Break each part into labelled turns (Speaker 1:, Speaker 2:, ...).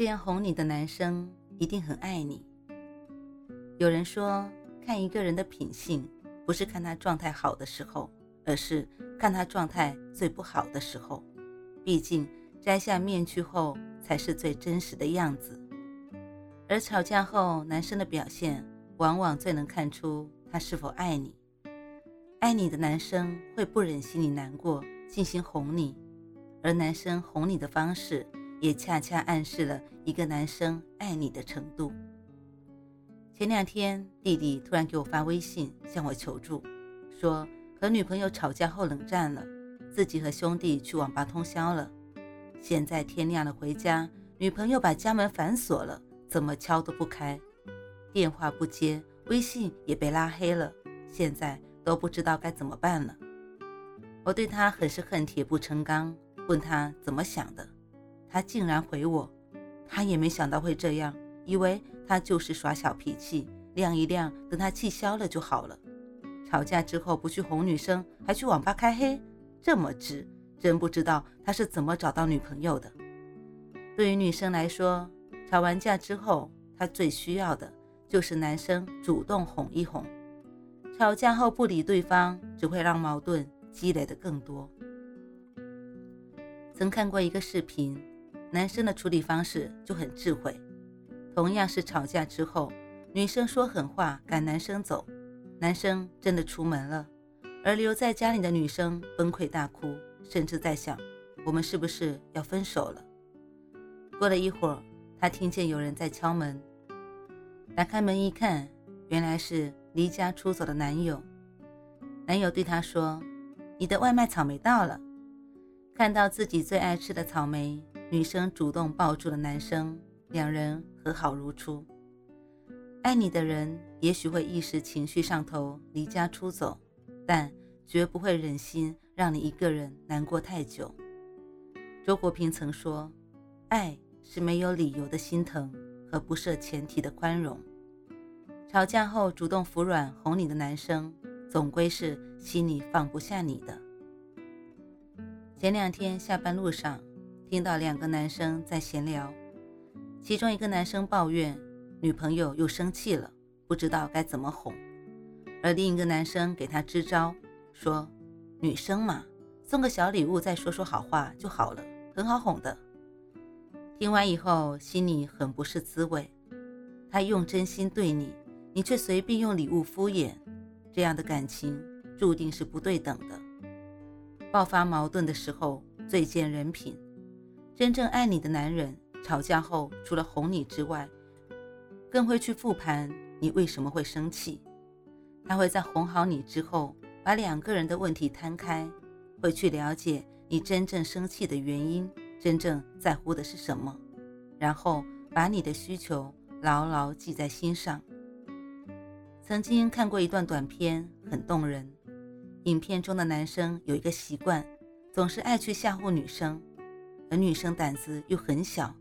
Speaker 1: 这样哄你的男生一定很爱你。有人说，看一个人的品性，不是看他状态好的时候，而是看他状态最不好的时候。毕竟，摘下面具后，才是最真实的样子。而吵架后，男生的表现往往最能看出他是否爱你。爱你的男生会不忍心你难过，进行哄你，而男生哄你的方式。也恰恰暗示了一个男生爱你的程度。前两天，弟弟突然给我发微信向我求助，说和女朋友吵架后冷战了，自己和兄弟去网吧通宵了。现在天亮了回家，女朋友把家门反锁了，怎么敲都不开，电话不接，微信也被拉黑了，现在都不知道该怎么办了。我对他很是恨铁不成钢，问他怎么想的。他竟然回我，他也没想到会这样，以为他就是耍小脾气，晾一晾，等他气消了就好了。吵架之后不去哄女生，还去网吧开黑，这么直，真不知道他是怎么找到女朋友的。对于女生来说，吵完架之后，她最需要的就是男生主动哄一哄。吵架后不理对方，只会让矛盾积累的更多。曾看过一个视频。男生的处理方式就很智慧，同样是吵架之后，女生说狠话赶男生走，男生真的出门了，而留在家里的女生崩溃大哭，甚至在想我们是不是要分手了。过了一会儿，她听见有人在敲门，打开门一看，原来是离家出走的男友。男友对她说：“你的外卖草莓到了。”看到自己最爱吃的草莓。女生主动抱住了男生，两人和好如初。爱你的人也许会一时情绪上头离家出走，但绝不会忍心让你一个人难过太久。周国平曾说：“爱是没有理由的心疼和不设前提的宽容。”吵架后主动服软哄你的男生，总归是心里放不下你的。前两天下班路上。听到两个男生在闲聊，其中一个男生抱怨女朋友又生气了，不知道该怎么哄；而另一个男生给他支招，说：“女生嘛，送个小礼物，再说说好话就好了，很好哄的。”听完以后，心里很不是滋味。他用真心对你，你却随便用礼物敷衍，这样的感情注定是不对等的。爆发矛盾的时候，最见人品。真正爱你的男人，吵架后除了哄你之外，更会去复盘你为什么会生气。他会在哄好你之后，把两个人的问题摊开，会去了解你真正生气的原因，真正在乎的是什么，然后把你的需求牢牢记在心上。曾经看过一段短片，很动人。影片中的男生有一个习惯，总是爱去吓唬女生。而女生胆子又很小，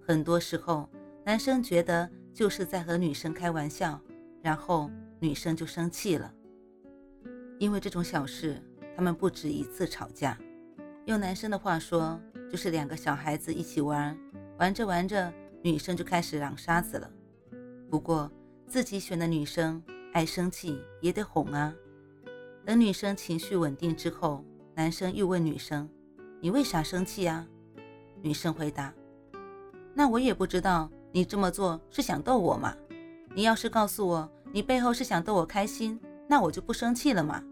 Speaker 1: 很多时候男生觉得就是在和女生开玩笑，然后女生就生气了。因为这种小事，他们不止一次吵架。用男生的话说，就是两个小孩子一起玩，玩着玩着，女生就开始嚷沙子了。不过自己选的女生爱生气也得哄啊。等女生情绪稳定之后，男生又问女生。你为啥生气呀？女生回答：“那我也不知道，你这么做是想逗我吗？你要是告诉我你背后是想逗我开心，那我就不生气了嘛。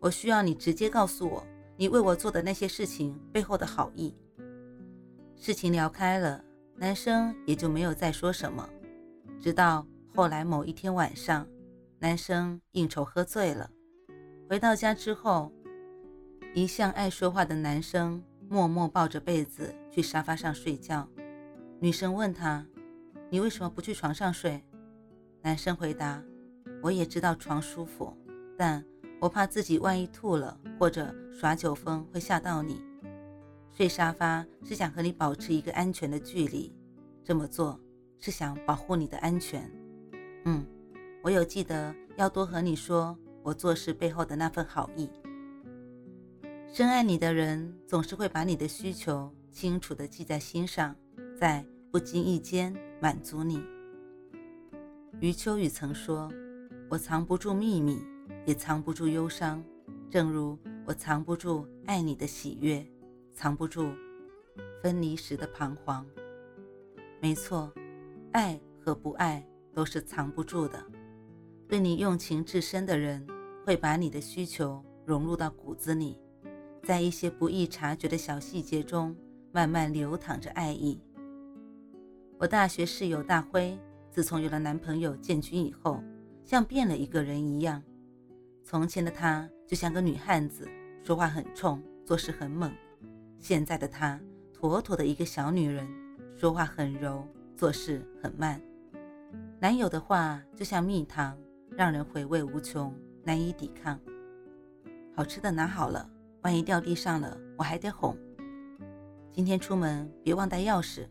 Speaker 1: 我需要你直接告诉我你为我做的那些事情背后的好意。”事情聊开了，男生也就没有再说什么。直到后来某一天晚上，男生应酬喝醉了，回到家之后。一向爱说话的男生默默抱着被子去沙发上睡觉。女生问他：“你为什么不去床上睡？男生回答：“我也知道床舒服，但我怕自己万一吐了或者耍酒疯会吓到你。睡沙发是想和你保持一个安全的距离，这么做是想保护你的安全。嗯，我有记得要多和你说我做事背后的那份好意。深爱你的人总是会把你的需求清楚地记在心上，在不经意间满足你。”余秋雨曾说：“我藏不住秘密，也藏不住忧伤，正如我藏不住爱你的喜悦，藏不住分离时的彷徨。”没错，爱和不爱都是藏不住的。对你用情至深的人，会把你的需求融入到骨子里，在一些不易察觉的小细节中，慢慢流淌着爱意。我大学室友大辉。自从有了男朋友建军以后，像变了一个人一样。从前的他就像个女汉子，说话很冲，做事很猛；现在的他妥妥的一个小女人，说话很柔，做事很慢。男友的话就像蜜糖，让人回味无穷，难以抵抗。好吃的拿好了，万一掉地上了，我还得哄。今天出门别忘带钥匙，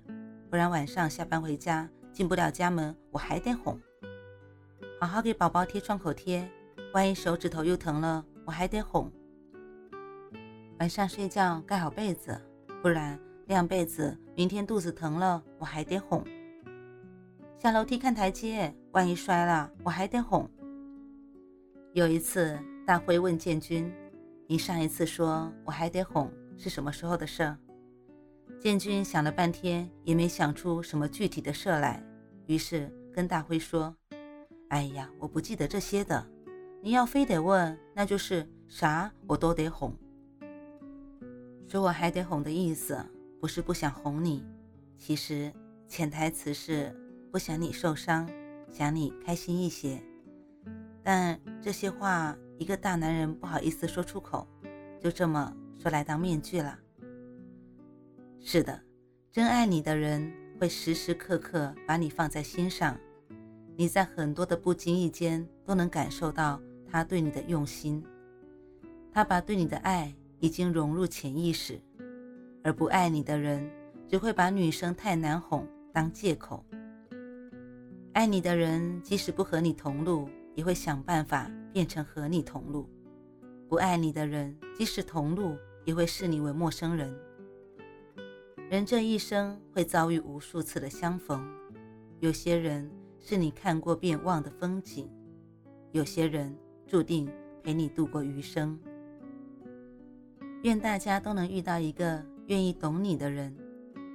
Speaker 1: 不然晚上下班回家。进不了家门，我还得哄。好好给宝宝贴创口贴，万一手指头又疼了，我还得哄。晚上睡觉盖好被子，不然晾被子，明天肚子疼了，我还得哄。下楼梯看台阶，万一摔了，我还得哄。有一次，大辉问建军：“你上一次说我还得哄是什么时候的事？”建军想了半天，也没想出什么具体的事来，于是跟大辉说：“哎呀，我不记得这些的。你要非得问，那就是啥我都得哄。说我还得哄的意思，不是不想哄你，其实潜台词是不想你受伤，想你开心一些。但这些话，一个大男人不好意思说出口，就这么说来当面具了。”是的，真爱你的人会时时刻刻把你放在心上，你在很多的不经意间都能感受到他对你的用心，他把对你的爱已经融入潜意识，而不爱你的人只会把女生太难哄当借口。爱你的人即使不和你同路，也会想办法变成和你同路；不爱你的人即使同路，也会视你为陌生人。人这一生会遭遇无数次的相逢，有些人是你看过便忘的风景，有些人注定陪你度过余生。愿大家都能遇到一个愿意懂你的人，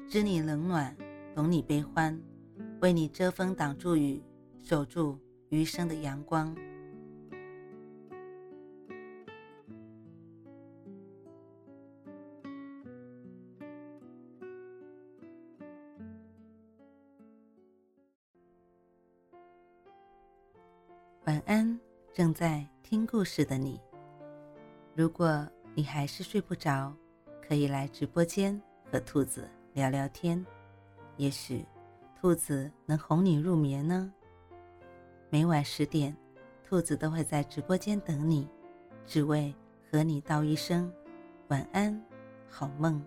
Speaker 1: 知你冷暖，懂你悲欢，为你遮风挡住雨，守住余生的阳光。晚安，正在听故事的你。如果你还是睡不着，可以来直播间和兔子聊聊天，也许兔子能哄你入眠呢。每晚十点，兔子都会在直播间等你，只为和你道一声晚安，好梦。